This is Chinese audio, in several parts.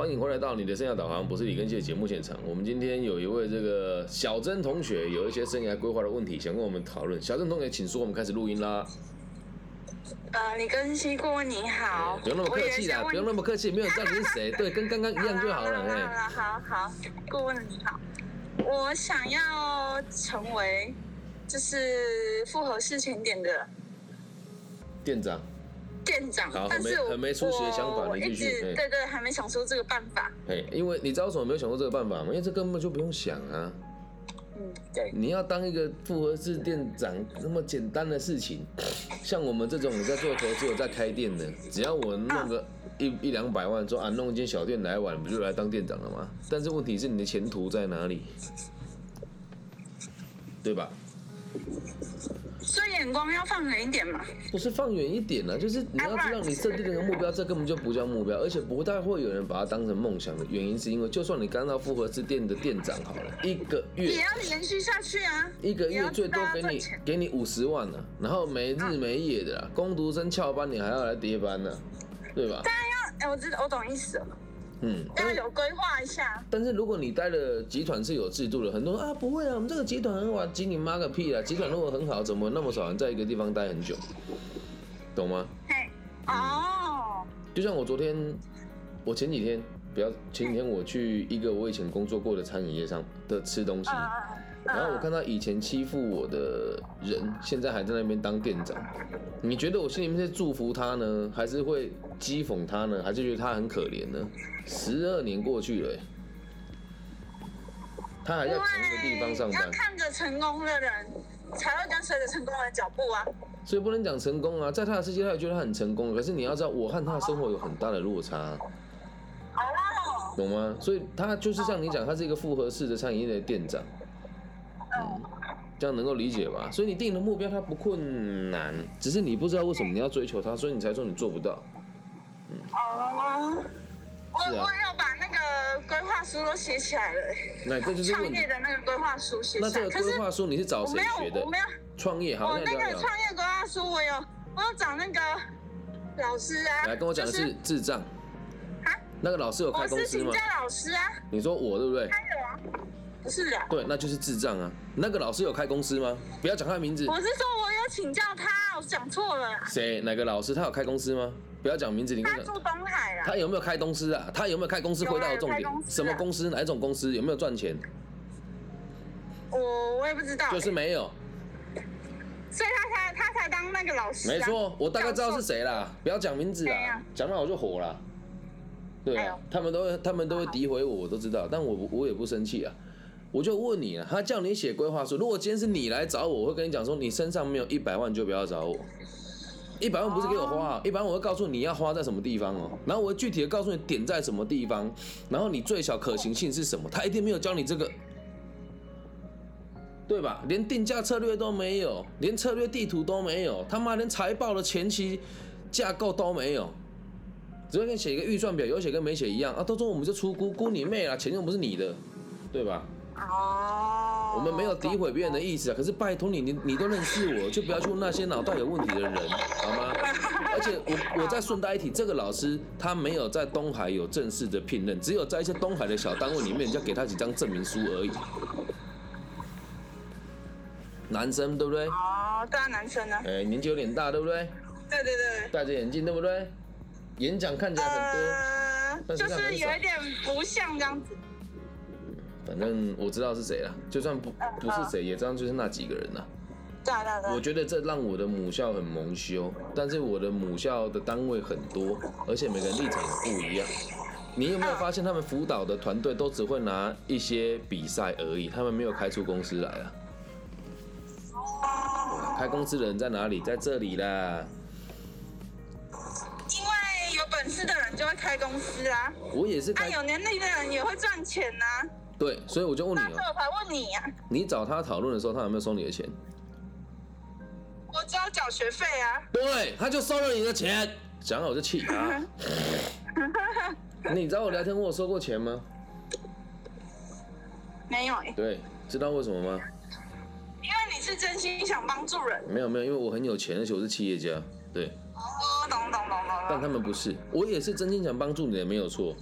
欢迎回来到你的生涯导航，不是李根熙的节目现场。我们今天有一位这个小珍同学，有一些生涯规划的问题想跟我们讨论。小珍同学，请说，我们开始录音啦。呃，李根熙顾问你好，不用那么客气啦，不用那么客气，没有人知道你是谁，对，跟刚刚一样就好了。哎，好好，顾问你好，我想要成为就是复合式甜点的店长。店长，但是很没出息的想法，你继续。对对，还没想出这个办法。哎，因为你知道为什么没有想过这个办法吗？因为这根本就不用想啊。嗯，对。你要当一个复合式店长，那么简单的事情，像我们这种在做投资、有在开店的，只要我弄个一一两百万，说啊弄一间小店来玩，不就来当店长了吗？但是问题是你的前途在哪里？对吧？眼光要放远一点嘛？不是放远一点呢，就是你要知道你设定那个目标，这根本就不叫目标，而且不太会有人把它当成梦想的原因，是因为就算你刚到复合式店的店长好了，一个月也要延续下去啊，一个月最多给你给你五十万呢，然后没日没夜的啦，工读生翘班你还要来叠班呢，对吧？当然要，哎，我知道，我懂意思了。嗯，要有规划一下。但是如果你待的集团是有制度的，很多人啊不会啊，我们这个集团很好，集你妈个屁啊！集团如果很好，怎么那么少人在一个地方待很久？懂吗？嘿，哦。就像我昨天，我前几天。不要前几天我去一个我以前工作过的餐饮业上的吃东西，然后我看到以前欺负我的人，现在还在那边当店长。你觉得我心里面是祝福他呢，还是会讥讽他呢，还是觉得他很可怜呢？十二年过去了，他还在同一个地方上班。要看着成功的人，才会跟随着成功的脚步啊。所以不能讲成功啊，在他的世界，他也觉得他很成功。可是你要知道，我和他的生活有很大的落差。懂吗？所以他就是像你讲，他是一个复合式的餐饮业的店长，嗯，这样能够理解吧？所以你定的目标它不困难，只是你不知道为什么你要追求它，所以你才说你做不到。嗯，哦，我我有把那个规划书都写起来了。那这就是创业的那个规划书写。那这个规划书你是找谁学的？我没有创业，好，我那个创业规划书我有，我有找那个老师啊。来跟我讲的是智障。那个老师有开公司吗？我是请教老师啊。你说我对不对？他有啊，不是的。对，那就是智障啊。那个老师有开公司吗？不要讲他的名字。我是说我有请教他，我讲错了。谁？哪个老师？他有开公司吗？不要讲名字，你他住东海啊。他有没有开公司啊？他有没有开公司？回到重点，什么公司？哪一种公司？有没有赚钱？我我也不知道。就是没有。所以他才他才当那个老师。没错，我大概知道是谁啦。不要讲名字啊，讲到我就火了。对啊，他们都会，他们都会诋毁我，我都知道，但我我也不生气啊。我就问你啊，他叫你写规划书，如果今天是你来找我，我会跟你讲说，你身上没有一百万就不要找我。一百万不是给我花，一百万我会告诉你要花在什么地方哦，然后我会具体的告诉你点在什么地方，然后你最小可行性是什么，他一定没有教你这个，对吧？连定价策略都没有，连策略地图都没有，他妈连财报的前期架构都没有。只会跟写一个预算表，有写跟没写一样啊！到时候我们就出估，估你妹啊！钱又不是你的，对吧？哦。我们没有诋毁别人的意思啊，可是拜托你，你你都认识我，就不要去问那些脑袋有问题的人，好吗？而且我我再顺带一提，这个老师他没有在东海有正式的聘任，只有在一些东海的小单位里面，人家给他几张证明书而已。男生对不对？哦，对啊，男生呢？哎，年纪有点大，对不对？对对对。戴着眼镜，对不对？演讲看起来很多，就是有一点不像这样子。反正我知道是谁了，就算不不是谁，也知道就是那几个人了。对对对。我觉得这让我的母校很蒙羞，但是我的母校的单位很多，而且每个人立场也不一样。你有没有发现，他们辅导的团队都只会拿一些比赛而已，他们没有开出公司来啊？开公司的人在哪里？在这里啦。因为有本事的人就会开公司啊！我也是。啊，有能力的人也会赚钱呐。对，所以我就问你哦。那我才问你呀。你找他讨论的时候，他有没有收你的钱？我只要缴学费啊。对，他就收了你的钱，讲了我就气他。你知道我聊天问我收过钱吗？没有。对，知道为什么吗？因为你是真心想帮助人。没有没有，因为我很有钱，而且我是企业家。对。哦，懂懂懂懂。但他们不是，我也是真心想帮助你的，没有错。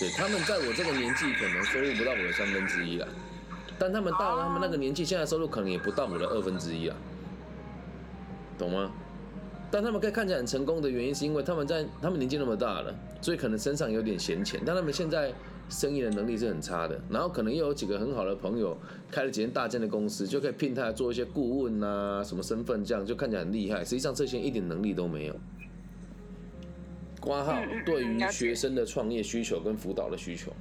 对，他们在我这个年纪可能收入不到我的三分之一了，但他们到了他们那个年纪，现在收入可能也不到我的二分之一了，懂吗？但他们可以看起来很成功的原因，是因为他们在他们年纪那么大了，所以可能身上有点闲钱，但他们现在生意的能力是很差的，然后可能又有几个很好的朋友开了几间大间的公司，就可以聘他做一些顾问啊，什么身份这样，就看起来很厉害，实际上这些一点能力都没有。挂号对于学生的创业需求跟辅导的需求，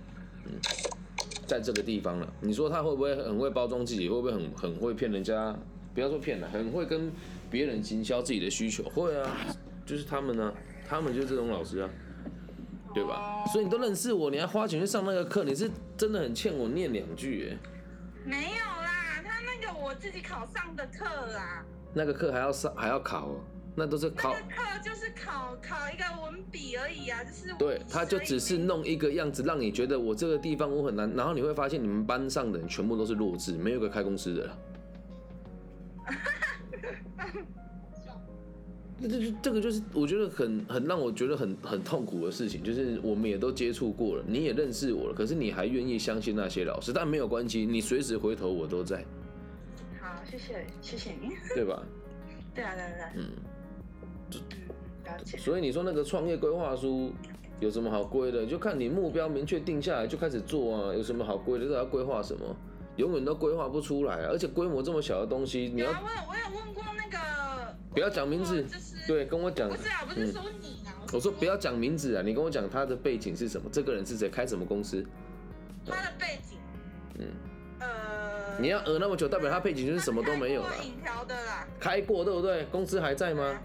嗯，在这个地方了，你说他会不会很会包装自己，会不会很很会骗人家？不要说骗了，很会跟。别人行销自己的需求，会啊，就是他们呢，他们就是这种老师啊，对吧？所以你都认识我，你还花钱去上那个课，你是真的很欠我念两句哎。没有啦，他那个我自己考上的课啦。那个课还要上还要考，那都是考。那个课就是考考一个文笔而已啊，就是。对，他就只是弄一个样子，让你觉得我这个地方我很难，然后你会发现你们班上的人全部都是弱智，没有个开公司的了。这这这个就是我觉得很很让我觉得很很痛苦的事情，就是我们也都接触过了，你也认识我了，可是你还愿意相信那些老师？但没有关系，你随时回头我都在。好，谢谢谢谢你。对吧？对啊对对。嗯。所以你说那个创业规划书有什么好规的？就看你目标明确定下来就开始做啊，有什么好规的？这要规划什么？永远都规划不出来，而且规模这么小的东西，你要。我有我有问过那个。不要讲名字。对，跟我讲。不是啊，不是说你啊。我说不要讲名字啊，你跟我讲他的背景是什么？这个人是谁？开什么公司？他的背景。嗯。呃。你要呃那么久，代表他背景就是什么都没有了。开条的啦。开过对不对？公司还在吗？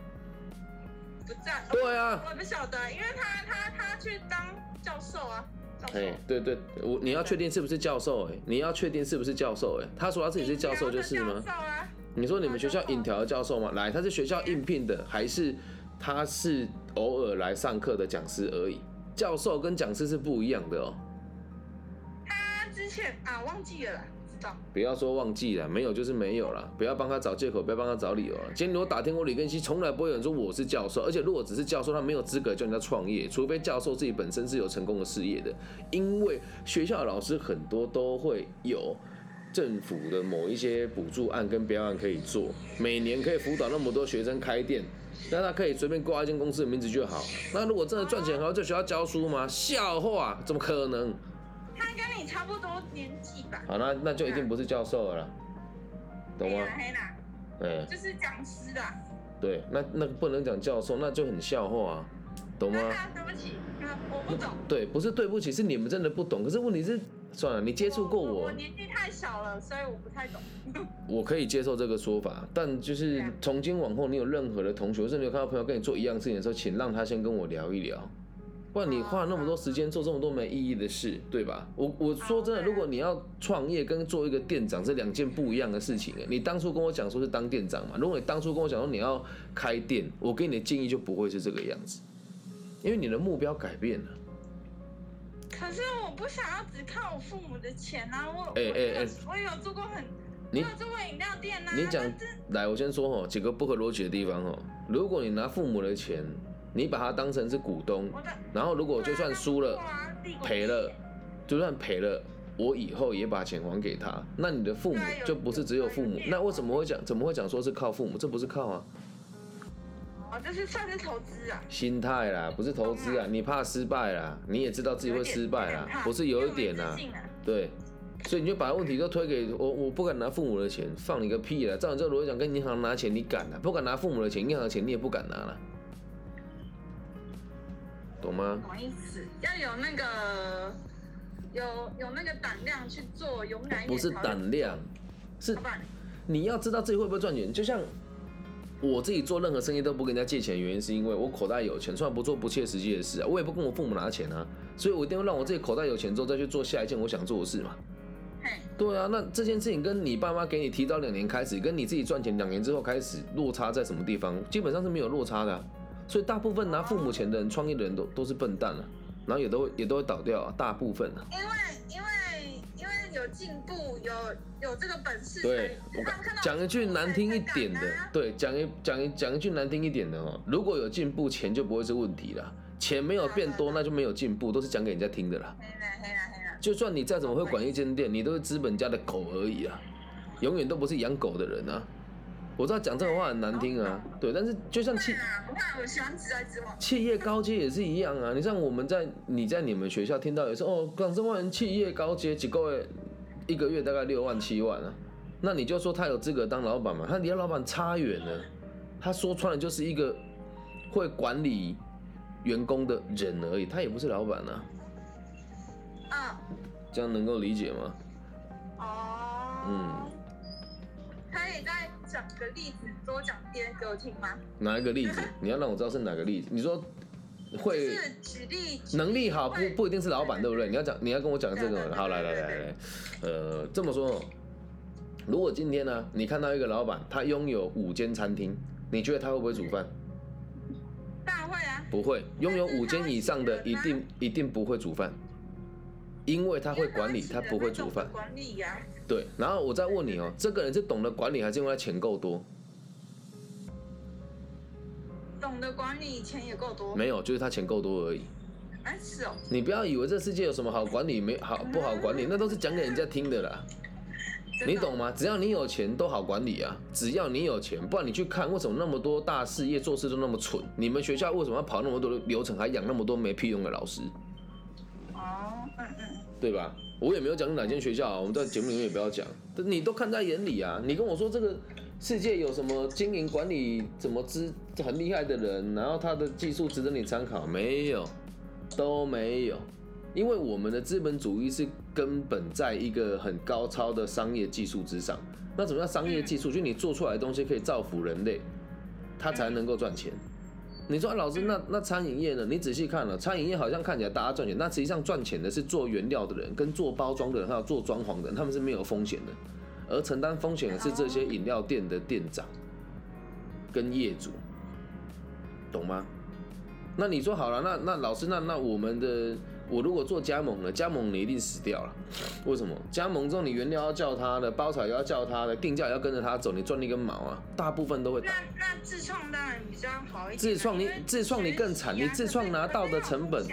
不在。对啊。我不晓得，因为他他他去当教授啊。哎，对对，我你要确定是不是教授？哎，你要确定是不是教授？哎，他说他自己是教授就是吗？你说你们学校引条的教授吗？来，他是学校应聘的，还是他是偶尔来上课的讲师而已？教授跟讲师是不一样的哦。他之前啊，忘记了。不要说忘记了，没有就是没有了。不要帮他找借口，不要帮他找理由了。今天如果打听过李根熙，从来不会有人说我是教授，而且如果只是教授，他没有资格叫人家创业，除非教授自己本身是有成功的事业的。因为学校的老师很多都会有政府的某一些补助案跟标案可以做，每年可以辅导那么多学生开店，那他可以随便挂一间公司的名字就好。那如果真的赚钱，还要在学校教书吗？笑话，怎么可能？他跟你差不多年纪吧。好，那那就一定不是教授了，懂吗？黑啦，哎，就是讲师的。对，那那不能讲教授，那就很笑话，啊，懂吗？对不起，我不懂。对，不是对不起，是你们真的不懂。可是问题是，算了，你接触过我，我年纪太小了，所以我不太懂。我可以接受这个说法，但就是从今往后，你有任何的同学，甚至有看到朋友跟你做一样事情的时候，请让他先跟我聊一聊。不然你花那么多时间做这么多没意义的事，对吧？我我说真的，如果你要创业跟做一个店长这两件不一样的事情，你当初跟我讲说是当店长嘛？如果你当初跟我讲说你要开店，我给你的建议就不会是这个样子，因为你的目标改变了。可是我不想要只靠我父母的钱啊！我哎哎哎，我有做过很，你有做过饮料店啊？你讲来，我先说哈，几个不合逻辑的地方哈。如果你拿父母的钱。你把他当成是股东，然后如果就算输了、赔了，就算赔了，我以后也把钱还给他。那你的父母就不是只有父母，那为什么会讲？怎么会讲说是靠父母？这不是靠啊？哦，这是算是投资啊？心态啦，不是投资啊。你怕失败啦，你也知道自己会失败啦，不是有一点啦？对，所以你就把问题都推给我，我不敢拿父母的钱，放你个屁啦！照你这逻辑讲，跟银行拿钱你敢啊？不敢拿父母的钱，银行的钱你也不敢拿了。懂吗？要有那个有有那个胆量去做，勇敢一点。不是胆量，是你要知道自己会不会赚钱。就像我自己做任何生意都不跟人家借钱，原因是因为我口袋有钱，从来不做不切实际的事啊。我也不跟我父母拿钱啊，所以我一定会让我自己口袋有钱之后再去做下一件我想做的事嘛。对啊，那这件事情跟你爸妈给你提早两年开始，跟你自己赚钱两年之后开始落差在什么地方？基本上是没有落差的。所以大部分拿父母钱的人创业的人都都是笨蛋了，然后也都会也都会倒掉啊，大部分啊。因为因为因为有进步，有有这个本事。对，我讲一句难听一点的，对，讲一讲一讲一句难听一点的哦，如果有进步，钱就不会是问题了。钱没有变多，那就没有进步，都是讲给人家听的啦。就算你再怎么会管一间店，你都是资本家的狗而已啊，永远都不是养狗的人啊。我知道讲这种话很难听啊，对，但是就像企，我喜欢直来直往。企业高阶也是一样啊，你像我们在你在你们学校听到也是哦，港生万人企业高阶几个月一个月大概六万七万啊，那你就说他有资格当老板嘛？他离老板差远了，他说穿了就是一个会管理员工的人而已，他也不是老板啊。嗯，这样能够理解吗？哦，嗯，可以再讲个例子，多讲点给我听吗？哪一个例子？你要让我知道是哪个例子？你说会举例，能力好不不一定是老板，对不对？你要讲，你要跟我讲这个。好，来来来来，呃，这么说，如果今天呢，你看到一个老板，他拥有五间餐厅，你觉得他会不会煮饭？当然会啊。不会，拥有五间以上的，一定一定不会煮饭。因为他会管理，他不会煮饭。管理呀。对，然后我再问你哦，这个人是懂得管理，还是因为他钱够多？懂得管理，钱也够多。没有，就是他钱够多而已。哎，是哦。你不要以为这世界有什么好管理没好不好管理，那都是讲给人家听的啦。你懂吗？只要你有钱，都好管理啊。只要你有钱，不然你去看为什么那么多大事业做事都那么蠢？你们学校为什么要跑那么多的流程，还养那么多没屁用的老师？对吧？我也没有讲哪间学校啊，我们在节目里面也不要讲。你都看在眼里啊！你跟我说这个世界有什么经营管理怎么知很厉害的人，然后他的技术值得你参考？没有，都没有。因为我们的资本主义是根本在一个很高超的商业技术之上。那什么叫商业技术？就你做出来的东西可以造福人类，它才能够赚钱。你说老师，那那餐饮业呢？你仔细看了，餐饮业好像看起来大家赚钱，那实际上赚钱的是做原料的人、跟做包装的人，还有做装潢的人，他们是没有风险的，而承担风险的是这些饮料店的店长跟业主，懂吗？那你说好了，那那老师，那那我们的。我如果做加盟了，加盟你一定死掉了。为什么？加盟之后你原料要叫他的，包材要叫他的，定价也要跟着他走，你赚一根毛啊！大部分都会。那那自创当然比较好一点。自创你自创你更惨，你自创拿到的成本，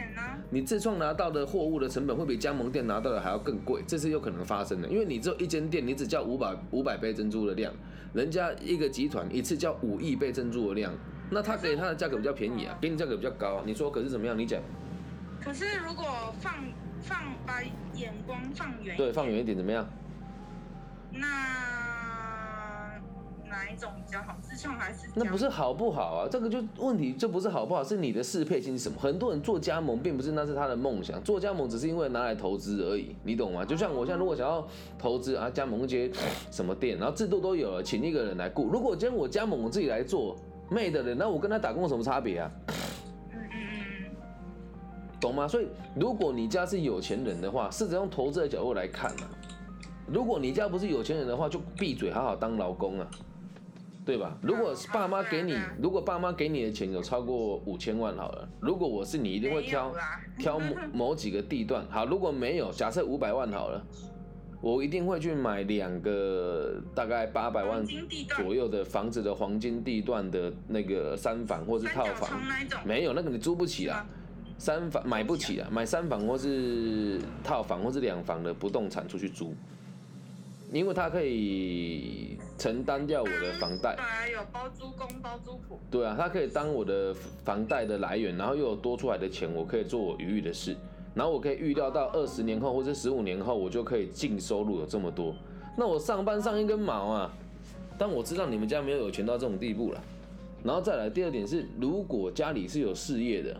你自创拿到的货物的成本会比加盟店拿到的还要更贵，这是有可能发生的。因为你只有一间店，你只叫五百五百杯珍珠的量，人家一个集团一次叫五亿杯珍珠的量，那他给他的价格比较便宜啊，给你价格比较高。你说可是怎么样？你讲。可是如果放放把眼光放远，对，放远一点怎么样？那哪一种比较好？自创还是？那不是好不好啊？这个就问题，这不是好不好，是你的适配性是什么？很多人做加盟，并不是那是他的梦想，做加盟只是因为拿来投资而已，你懂吗？就像我现在如果想要投资啊，加盟一些什么店，然后制度都有了，请一个人来雇。如果今天我加盟我自己来做，made 的，那我跟他打工有什么差别啊？懂吗？所以如果你家是有钱人的话，试着用投资的角度来看啊。如果你家不是有钱人的话，就闭嘴，好好当劳工啊，对吧？如果爸妈给你，如果爸妈给你的钱有超过五千万，好了，如果我是你，一定会挑挑某 某几个地段。好，如果没有，假设五百万好了，我一定会去买两个大概八百万左右的房子的黄金地段的那个三房或是套房。没有那个你租不起啊。三房买不起啊，买三房或是套房或是两房的不动产出去租，因为它可以承担掉我的房贷。对啊，有包租公包租婆。对啊，它可以当我的房贷的来源，然后又有多出来的钱，我可以做我余裕的事，然后我可以预料到二十年后或者十五年后，我就可以净收入有这么多。那我上班上一根毛啊！但我知道你们家没有有钱到这种地步了。然后再来第二点是，如果家里是有事业的。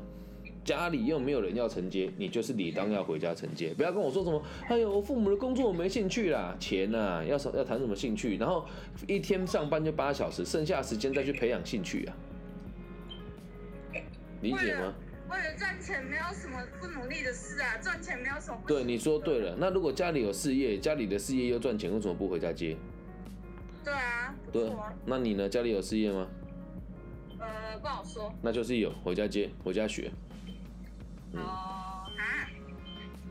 家里又没有人要承接，你就是理当要回家承接。不要跟我说什么，哎呦，我父母的工作我没兴趣啦，钱呐，要要谈什么兴趣？然后一天上班就八小时，剩下时间再去培养兴趣啊？理解吗？为了赚钱，没有什么不努力的事啊，赚钱没有什么。对，你说对了。那如果家里有事业，家里的事业又赚钱，为什么不回家接？对啊，对。那你呢？家里有事业吗？呃，不好说。那就是有，回家接，回家学。哦啊，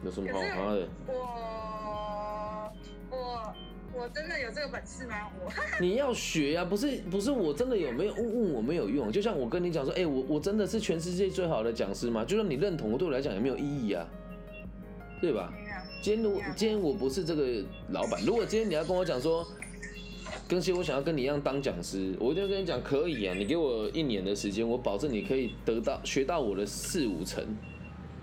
有什么好的？我我我我真的有这个本事吗？我 你要学呀，不是不是我真的有没有问问我没有用，就像我跟你讲说，哎，我我真的是全世界最好的讲师吗？就算你认同，我对我来讲也没有意义啊，对吧？今天如果今天我不是这个老板，如果今天你要跟我讲说，更新我想要跟你一样当讲师，我一定跟你讲可以啊，你给我一年的时间，我保证你可以得到学到我的四五成，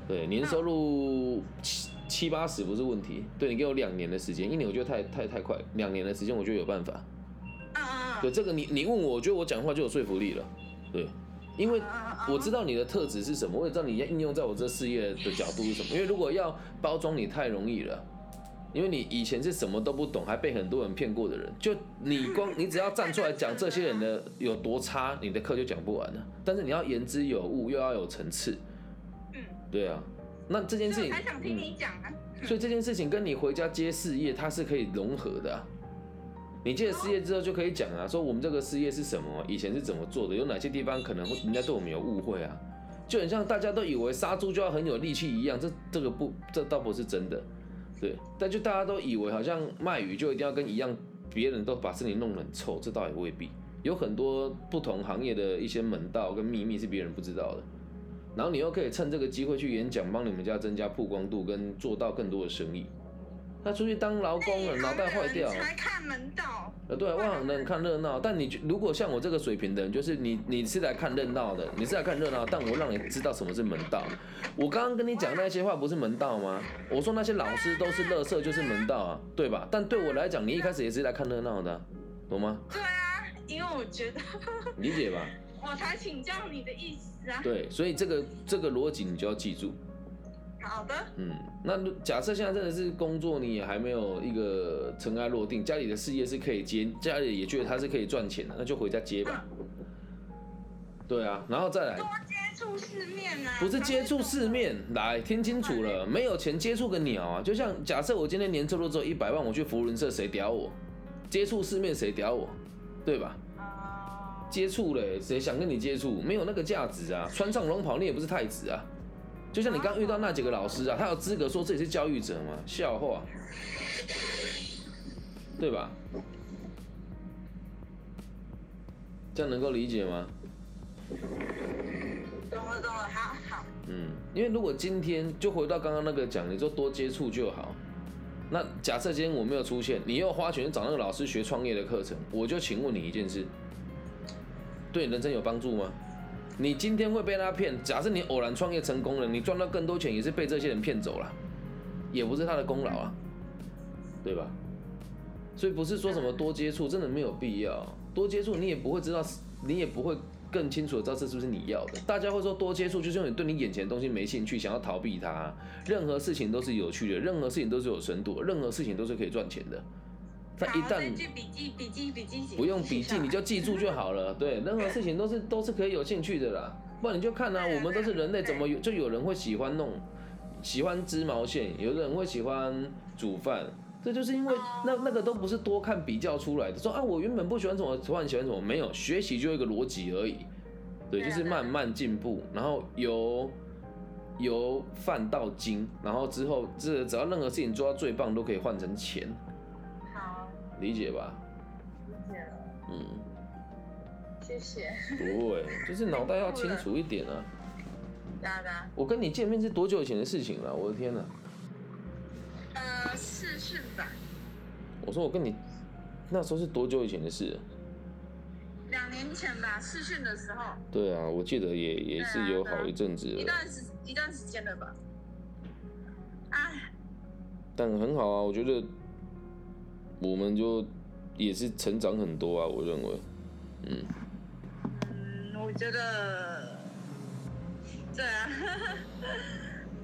对，年收入七。七八十不是问题，对你给我两年的时间，一年我觉得太太太快，两年的时间我觉得有办法。嗯嗯对这个你你问我，我觉得我讲话就有说服力了。对，因为我知道你的特质是什么，我也知道你要应用在我这事业的角度是什么。因为如果要包装你太容易了，因为你以前是什么都不懂，还被很多人骗过的人，就你光你只要站出来讲这些人的有多差，你的课就讲不完了。但是你要言之有物，又要有层次。嗯，对啊。那这件事情，还想听你讲啊。所以这件事情跟你回家接事业，它是可以融合的。你接了事业之后就可以讲啊，说我们这个事业是什么，以前是怎么做的，有哪些地方可能会人家对我们有误会啊？就很像大家都以为杀猪就要很有力气一样，这这个不，这倒不是真的。对，但就大家都以为好像卖鱼就一定要跟一样，别人都把身体弄得很臭，这倒也未必。有很多不同行业的一些门道跟秘密是别人不知道的。然后你又可以趁这个机会去演讲，帮你们家增加曝光度，跟做到更多的生意。他出去当劳工了，脑袋坏掉。才看门道。呃，对，外行人看热闹。但你如果像我这个水平的人，就是你，你是来看热闹的，你是来看热闹。但我让你知道什么是门道。我刚刚跟你讲那些话不是门道吗？我说那些老师都是乐色，就是门道啊，对吧？但对我来讲，你一开始也是来看热闹的，懂吗？对啊，因为我觉得。理解吧？我才请教你的意思啊。对，所以这个这个逻辑你就要记住。好的。嗯，那假设现在真的是工作，你也还没有一个尘埃落定，家里的事业是可以接，家里也觉得他是可以赚钱的，那就回家接吧。对啊，然后再来。多接触世面啊。不是接触世面，来听清楚了，没有钱接触个鸟啊！就像假设我今天年收入只有一百万，我去福伦社，谁屌我？接触世面谁屌我？对吧？接触嘞，谁想跟你接触？没有那个价值啊！穿上龙袍，你也不是太子啊！就像你刚遇到那几个老师啊，他有资格说自己是教育者吗？笑话，对吧？这样能够理解吗？懂了，懂了，好好。嗯，因为如果今天就回到刚刚那个讲，你就多接触就好。那假设今天我没有出现，你又花钱找那个老师学创业的课程，我就请问你一件事。对人生有帮助吗？你今天会被他骗？假设你偶然创业成功了，你赚到更多钱，也是被这些人骗走了，也不是他的功劳啊，对吧？所以不是说什么多接触，真的没有必要。多接触你也不会知道，你也不会更清楚的知道这是不是你要的。大家会说多接触，就是因为你对你眼前的东西没兴趣，想要逃避它。任何事情都是有趣的，任何事情都是有深度，任何事情都是可以赚钱的。一旦笔记笔记笔记不用笔记，你就记住就好了。对，任何事情都是都是可以有兴趣的啦。不然你就看啊，我们都是人类，怎么有就有人会喜欢弄，喜欢织毛线，有的人会喜欢煮饭，这就是因为那那个都不是多看比较出来的。说啊，我原本不喜欢什么，突然喜欢什么，没有学习就一个逻辑而已。对，就是慢慢进步，然后由由饭到精，然后之后这只要任何事情做到最棒，都可以换成钱。理解吧，理解了。嗯，谢谢。不会，就是脑袋要清楚一点啊。哒哒。我跟你见面是多久以前的事情了？我的天哪！呃，视讯吧。我说我跟你那时候是多久以前的事？两年前吧，试训的时候。对啊，我记得也也是有好一阵子了。一段时一段时间了吧？哎。但很好啊，我觉得。我们就也是成长很多啊，我认为，嗯，嗯，我觉得，对啊，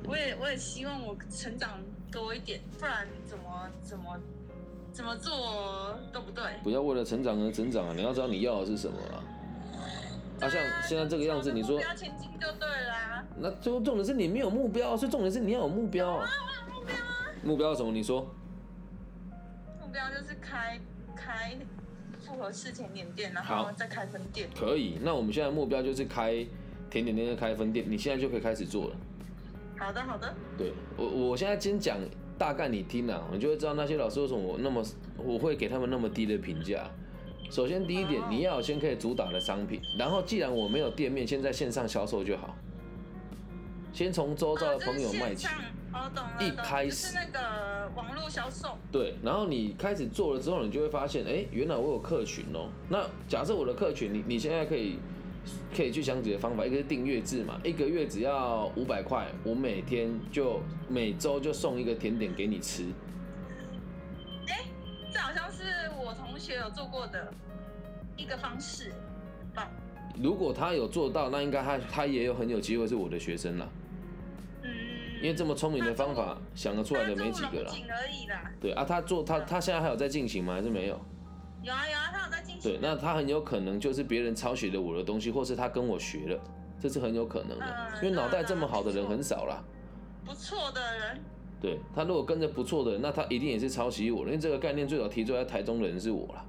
我 也我也希望我成长多一点，不然怎么怎么怎么做都不对。不要为了成长而成长啊！你要知道你要的是什么啊！啊，像现在这个样子，你说目标前进就对了。那最后重点是你没有目标，所以重点是你要有目标。啊，我有目标啊！目标什么？你说。目标就是开开复合式甜点店，然后再开分店。可以，那我们现在目标就是开甜点店，开分店。你现在就可以开始做了。好的，好的。对我，我现在先讲大概你听啊，你就会知道那些老师为什么我那么我会给他们那么低的评价。首先第一点，你要先可以主打的商品，然后既然我没有店面，先在线上销售就好。先从周遭的朋友卖起。哦，懂了。一开始是那个网络销售。对，然后你开始做了之后，你就会发现，哎，原来我有客群哦。那假设我的客群，你你现在可以可以去想几个方法，一个是订阅制嘛，一个月只要五百块，我每天就每周就送一个甜点给你吃。哎，这好像是我同学有做过的一个方式，棒。如果他有做到，那应该他他也有很有机会是我的学生了。因为这么聪明的方法想得出来的没几个了。对啊，他做他他现在还有在进行吗？还是没有？有啊有啊，他有在进行。对，那他很有可能就是别人抄袭了我的东西，或是他跟我学了，这是很有可能的。因为脑袋这么好的人很少啦。不错的人。对他如果跟着不错的人，那他一定也是抄袭我的。因为这个概念最早提出来台中的人是我了。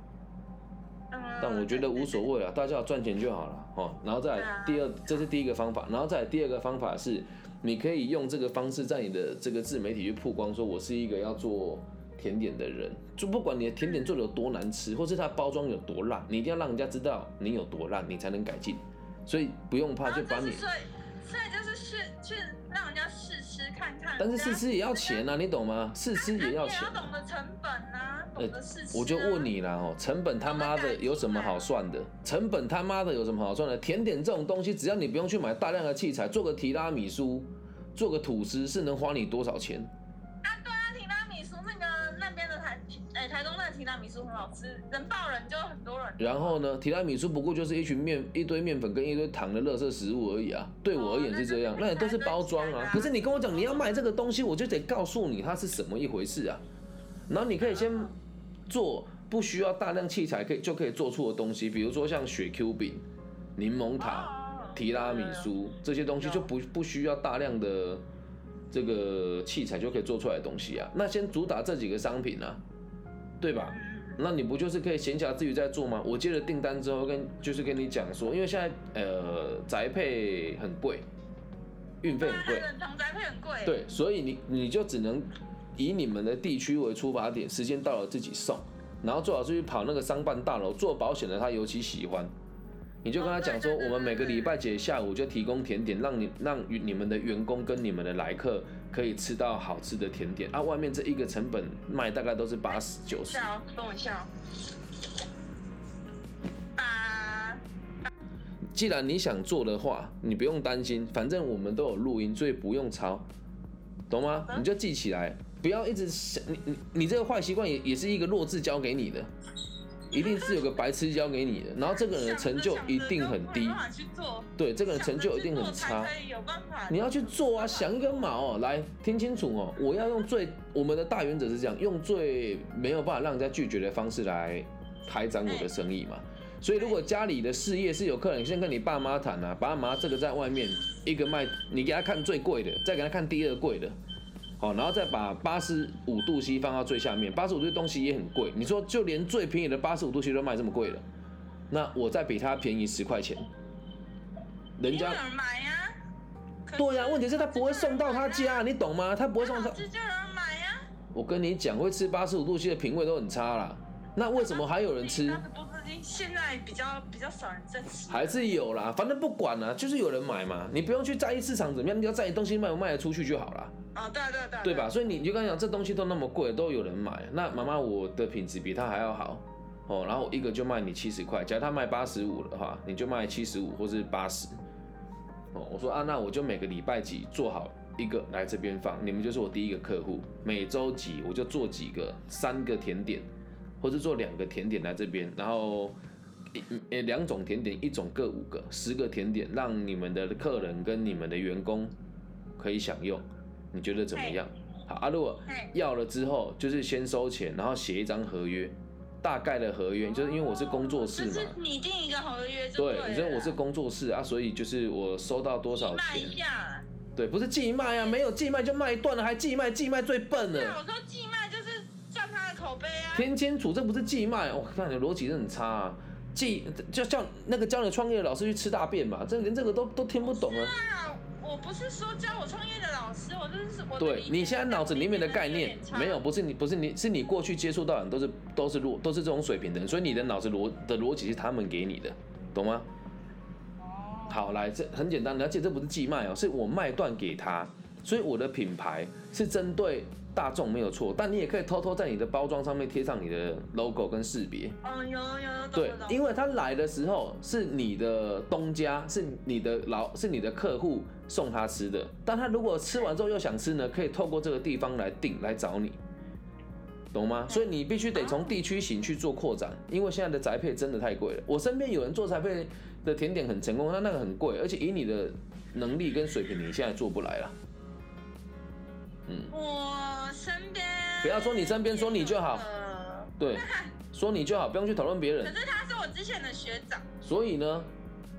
但我觉得无所谓啊，大家要赚钱就好了哦。然后再第二，这是第一个方法。然后再第二个方法是。你可以用这个方式在你的这个自媒体去曝光，说我是一个要做甜点的人，就不管你的甜点做的有多难吃，或是它包装有多烂，你一定要让人家知道你有多烂，你才能改进。所以不用怕，就把你。所以，所以就是去去让人家试吃看看。但是试吃也要钱啊，你懂吗？试吃也要钱。要懂得成本啊，我就问你了哦，成本他妈的有什么好算的？成本他妈的有什么好算的？甜点这种东西，只要你不用去买大量的器材，做个提拉米苏。做个吐司是能花你多少钱？啊，对啊，提拉米苏那个那边的台，哎，台中那个提拉米苏很好吃，人爆人就很多人。然后呢，提拉米苏不过就是一群面、一堆面粉跟一堆糖的垃圾食物而已啊。对我而言是这样，那也都是包装啊。可是你跟我讲你要卖这个东西，我就得告诉你它是什么一回事啊。然后你可以先做不需要大量器材可以就可以做出的东西，比如说像雪 Q 饼、柠檬塔。提拉米苏这些东西就不不需要大量的这个器材就可以做出来的东西啊。那先主打这几个商品啊，对吧？那你不就是可以闲暇之余在做吗？我接了订单之后跟就是跟你讲说，因为现在呃宅配很贵，运费很贵，宅配很贵，对，所以你你就只能以你们的地区为出发点，时间到了自己送，然后最好是去跑那个商办大楼做保险的，他尤其喜欢。你就跟他讲说，我们每个礼拜几下午就提供甜点，让你 让你们的员工跟你们的来客可以吃到好吃的甜点啊。外面这一个成本卖大概都是八十九十。等我一下。既然你想做的话，你不用担心，反正我们都有录音，所以不用抄，懂吗？你就记起来，不要一直想你你你这个坏习惯也也是一个弱智教给你的。一定是有个白痴教给你的，然后这个人的成就一定很低。对，这个人成就一定很差。你要去做啊，想一个毛哦，来听清楚哦，我要用最我们的大原则是这样，用最没有办法让人家拒绝的方式来开展我的生意嘛。所以如果家里的事业是有客人先跟你爸妈谈啊，爸妈这个在外面一个卖，你给他看最贵的，再给他看第二贵的。好，然后再把八十五度 C 放到最下面，八十五度东西也很贵。你说就连最便宜的八十五度 C 都卖这么贵了，那我再比他便宜十块钱，人家买呀？对呀，问题是他不会送到他家，你懂吗？他不会送到。就有人买呀？我跟你讲，会吃八十五度 C 的品味都很差啦。那为什么还有人吃？现在比较比较少人在吃，还是有啦。反正不管啦，就是有人买嘛。你不用去在意市场怎么样，你要在意东西卖不卖得出去就好了。啊，对对对，对吧？所以你就刚讲，这东西都那么贵，都有人买。那妈妈，我的品质比他还要好哦。然后一个就卖你七十块，假如他卖八十五的话，你就卖七十五或是八十。哦，我说啊，那我就每个礼拜几做好一个来这边放，你们就是我第一个客户。每周几我就做几个，三个甜点。或者做两个甜点来这边，然后一两种甜点，一种各五个，十个甜点，让你们的客人跟你们的员工可以享用，你觉得怎么样？好啊，如果要了之后，就是先收钱，然后写一张合约，大概的合约，就是因为我是工作室嘛，你定一个合约就对，你说我是工作室啊，所以就是我收到多少钱，对，不是寄卖啊，没有寄卖就卖断了，还寄卖，寄卖最笨了。我说寄卖。口碑啊！听清楚，这不是寄卖，我看你逻辑真很差啊！寄就叫那个教你创业的老师去吃大便嘛，这连这个都都听不懂啊！我我不是说教我创业的老师，我就是我。对你现在脑子里面的概念没有，不是你，不是你，是你过去接触到的都是都是逻都是这种水平的人，所以你的脑子逻的逻辑是他们给你的，懂吗？哦好，来，这很简单，而且这不是寄卖哦，是我卖断给他，所以我的品牌是针对大众没有错，但你也可以偷偷在你的包装上面贴上你的 logo 跟识别。哦，有有对，因为他来的时候是你的东家，是你的老，是你的客户送他吃的，但他如果吃完之后又想吃呢，可以透过这个地方来订来找你，懂吗？所以你必须得从地区型去做扩展，因为现在的宅配真的太贵了。我身边有人做宅配。的甜点很成功，但那个很贵，而且以你的能力跟水平，你现在做不来了。嗯，我身边不要说你身边，说你就好。对，说你就好，不用去讨论别人。可是他是我之前的学长。所以呢，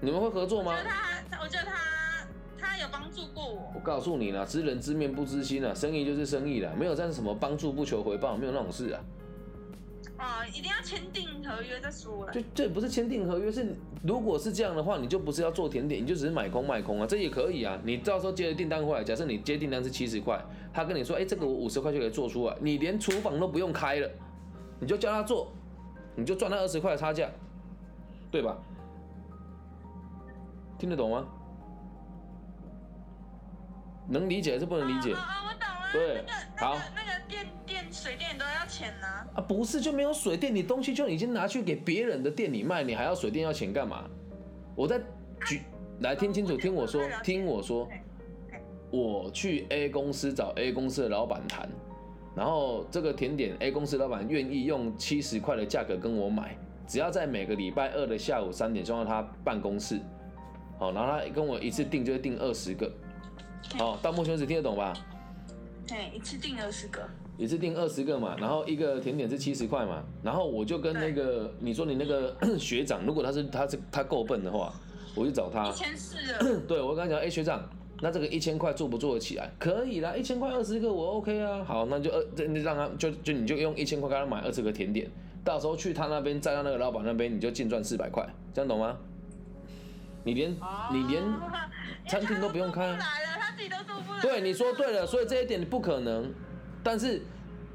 你们会合作吗？我觉得他，我觉得他，他有帮助过我。我告诉你啦，知人知面不知心啊，生意就是生意啦，没有这样什么帮助不求回报，没有那种事啊。啊，一定要签订合约再说了。就这不是签订合约，是如果是这样的话，你就不是要做甜点，你就只是买空卖空啊，这也可以啊。你到时候接了订单过来，假设你接订单是七十块，他跟你说，哎，这个我五十块就可以做出来，你连厨房都不用开了，你就叫他做，你就赚那二十块的差价，对吧？听得懂吗？能理解还是不能理解？啊，我懂了。对，好。那个电电水电都要钱呢。啊，不是，就没有水电，你东西就已经拿去给别人的店里卖，你还要水电要钱干嘛？我在举，来听清楚，听我说，听我说，我去 A 公司找 A 公司的老板谈，然后这个甜点 A 公司老板愿意用七十块的价格跟我买，只要在每个礼拜二的下午三点送到他办公室，好，然后他跟我一次订就会订二十个。好，到目前为止听得懂吧？对，一次订二十个。一次订二十个嘛，然后一个甜点是七十块嘛，然后我就跟那个你说你那个 学长，如果他是他是他够笨的话，我就找他。一千四。对，我跟他讲，哎，学长，那这个一千块做不做得起来？可以啦，一千块二十个我 OK 啊。好，那就二，那让他就就你就用一千块给他买二十个甜点，到时候去他那边再到那个老板那边，你就净赚四百块，这样懂吗？你连你连 餐厅都不用开。对，你说对了，所以这一点你不可能，但是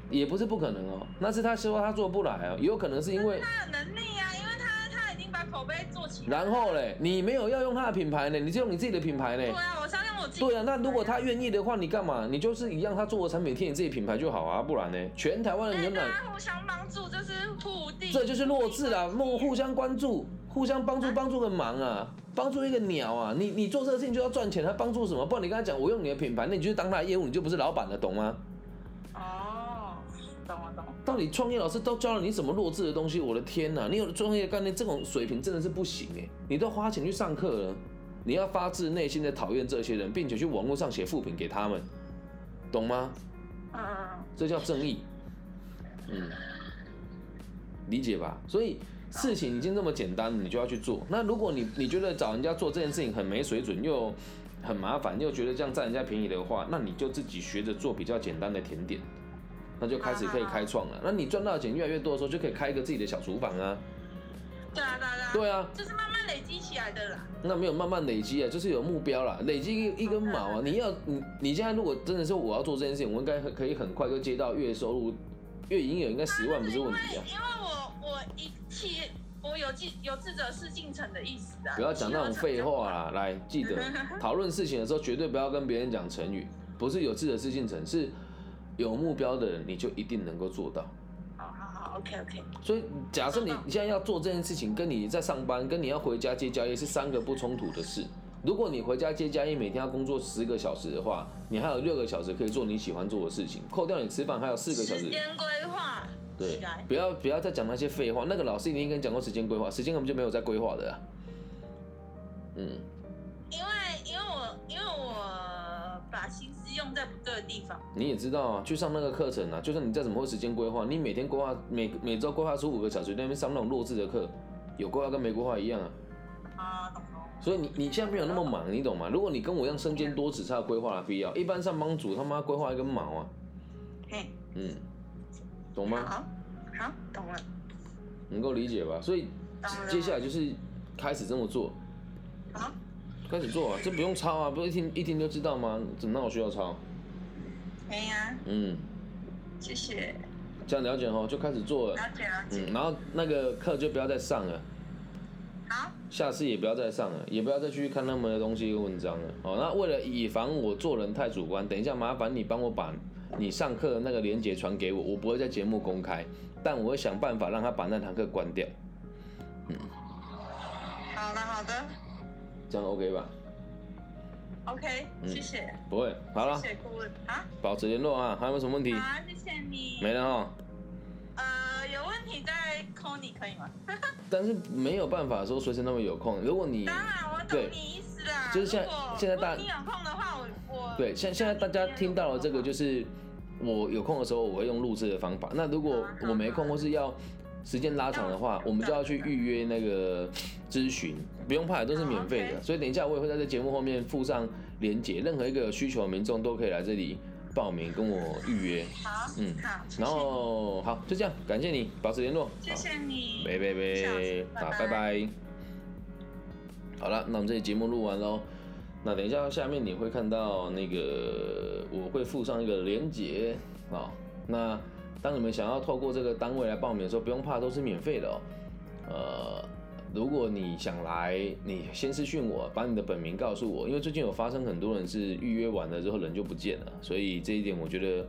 也不是不可能哦，那是他说他做不来啊，也有可能是因为他有能力啊，因为他他已经把口碑做起来。然后嘞，你没有要用他的品牌呢，你就用你自己的品牌呢。对啊，我相信我自己。对啊，那如果他愿意的话，你干嘛？你就是一样，他做的产品贴你自己品牌就好啊，不然呢？全台湾的牛奶。互相帮助就是互地。这就是弱智啦，互互相关注，互相帮助，帮助个忙啊。帮助一个鸟啊！你你做这个事情就要赚钱，他帮助什么？不然你跟他讲，我用你的品牌，那你就当他的业务，你就不是老板了，懂吗？到底创业老师都教了你什么弱智的东西？我的天哪！你有专业概念，这种水平真的是不行哎！你都花钱去上课了，你要发自内心的讨厌这些人，并且去网络上写负评给他们，懂吗？嗯嗯嗯。这叫正义。嗯，理解吧？所以。事情已经这么简单，你就要去做。那如果你你觉得找人家做这件事情很没水准，又很麻烦，又觉得这样占人家便宜的话，那你就自己学着做比较简单的甜点，那就开始可以开创了。那你赚到的钱越来越多的时候，就可以开一个自己的小厨房啊。对啊，对啊，对啊，就是慢慢累积起来的啦。那没有慢慢累积啊，就是有目标啦，累积一一根毛啊。你要你你现在如果真的是我要做这件事情，我应该可以很快就接到月收入，月营业额应该十万不是问题啊。因为我我一。切我有记有志者事竟成的意思啊！不要讲那种废话啦，来记得 讨论事情的时候，绝对不要跟别人讲成语，不是有志者事竟成，是有目标的人你就一定能够做到。好好好，OK OK。所以假设你你现在要做这件事情，跟你在上班，跟你要回家接家业是三个不冲突的事。如果你回家接家业，每天要工作十个小时的话，你还有六个小时可以做你喜欢做的事情，扣掉你吃饭还有四个小时。时间规划。对，不要不要再讲那些废话。那个老师一定跟你讲过时间规划，时间根本就没有在规划的啊。嗯，因为因为我因为我把心思用在不对的地方。你也知道啊，去上那个课程啊，就算你再怎么会时间规划，你每天规划每每周规划出五个小时，那边上那种弱智的课，有规划跟没规划一样啊。啊，懂所以你你现在没有那么忙，你懂吗？如果你跟我一样身兼多职，才有规划的必要。一般上班族他妈规划一根毛啊。嘿。嗯。懂吗？好，好，懂了。能够理解吧？所以接下来就是开始这么做。好。开始做啊，这不用抄啊，不是一听一听就知道吗？怎么那我需要抄？可以啊。嗯，谢谢。这样了解哦，就开始做了。了解了解。嗯，然后那个课就不要再上了。好。下次也不要再上了，也不要再去看那么多东西跟文章了。哦，那为了以防我做人太主观，等一下麻烦你帮我把你上课的那个链接传给我，我不会在节目公开，但我会想办法让他把那堂课关掉。嗯。好的好的。这样 OK 吧？OK，谢谢。不会，好了。谢谢顾问啊。保持联络啊，还有没有什么问题？好，谢谢你。没了哈。呃，有问题再 call 你可以吗？但是没有办法说随时那么有空。如果你当然我懂你意思啊。就是现在现在大你有空的话，我我对现现在大家听到了这个，就是我有空的时候我会用录制的方法。那如果我没空或是要。时间拉长的话，我们就要去预约那个咨询，不用怕，都是免费的。所以等一下我也会在这节目后面附上链接，任何一个有需求的民众都可以来这里报名跟我预约。好，嗯，好，然后好，就这样，感谢你，保持联络。谢谢你，拜拜拜，好，拜拜。好了，那我们这期节目录完喽。那等一下下面你会看到那个，我会附上一个链接啊，那。当你们想要透过这个单位来报名的时候，不用怕，都是免费的哦。呃，如果你想来，你先私讯我，把你的本名告诉我，因为最近有发生很多人是预约完了之后人就不见了，所以这一点我觉得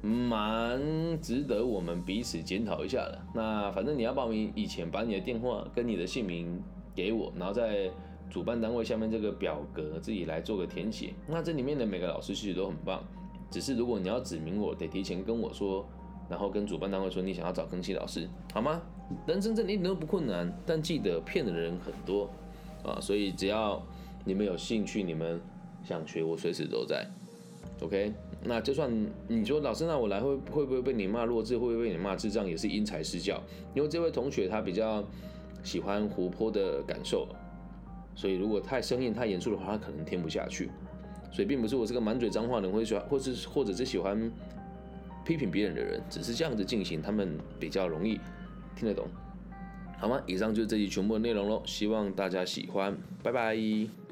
蛮值得我们彼此检讨一下的。那反正你要报名以前，把你的电话跟你的姓名给我，然后在主办单位下面这个表格自己来做个填写。那这里面的每个老师其实都很棒，只是如果你要指明我，得提前跟我说。然后跟主办单位说你想要找更新老师，好吗？人生这一点都不困难，但记得骗的人很多啊，所以只要你们有兴趣，你们想学，我随时都在。OK，那就算你说老师，那我来会会不会被你骂弱智，会不会被你骂智障，也是因材施教。因为这位同学他比较喜欢活泼的感受，所以如果太生硬、太严肃的话，他可能听不下去。所以并不是我这个满嘴脏话的人会喜欢，或是或者是喜欢。批评别人的人只是这样子进行，他们比较容易听得懂，好吗？以上就是这集全部的内容喽，希望大家喜欢，拜拜。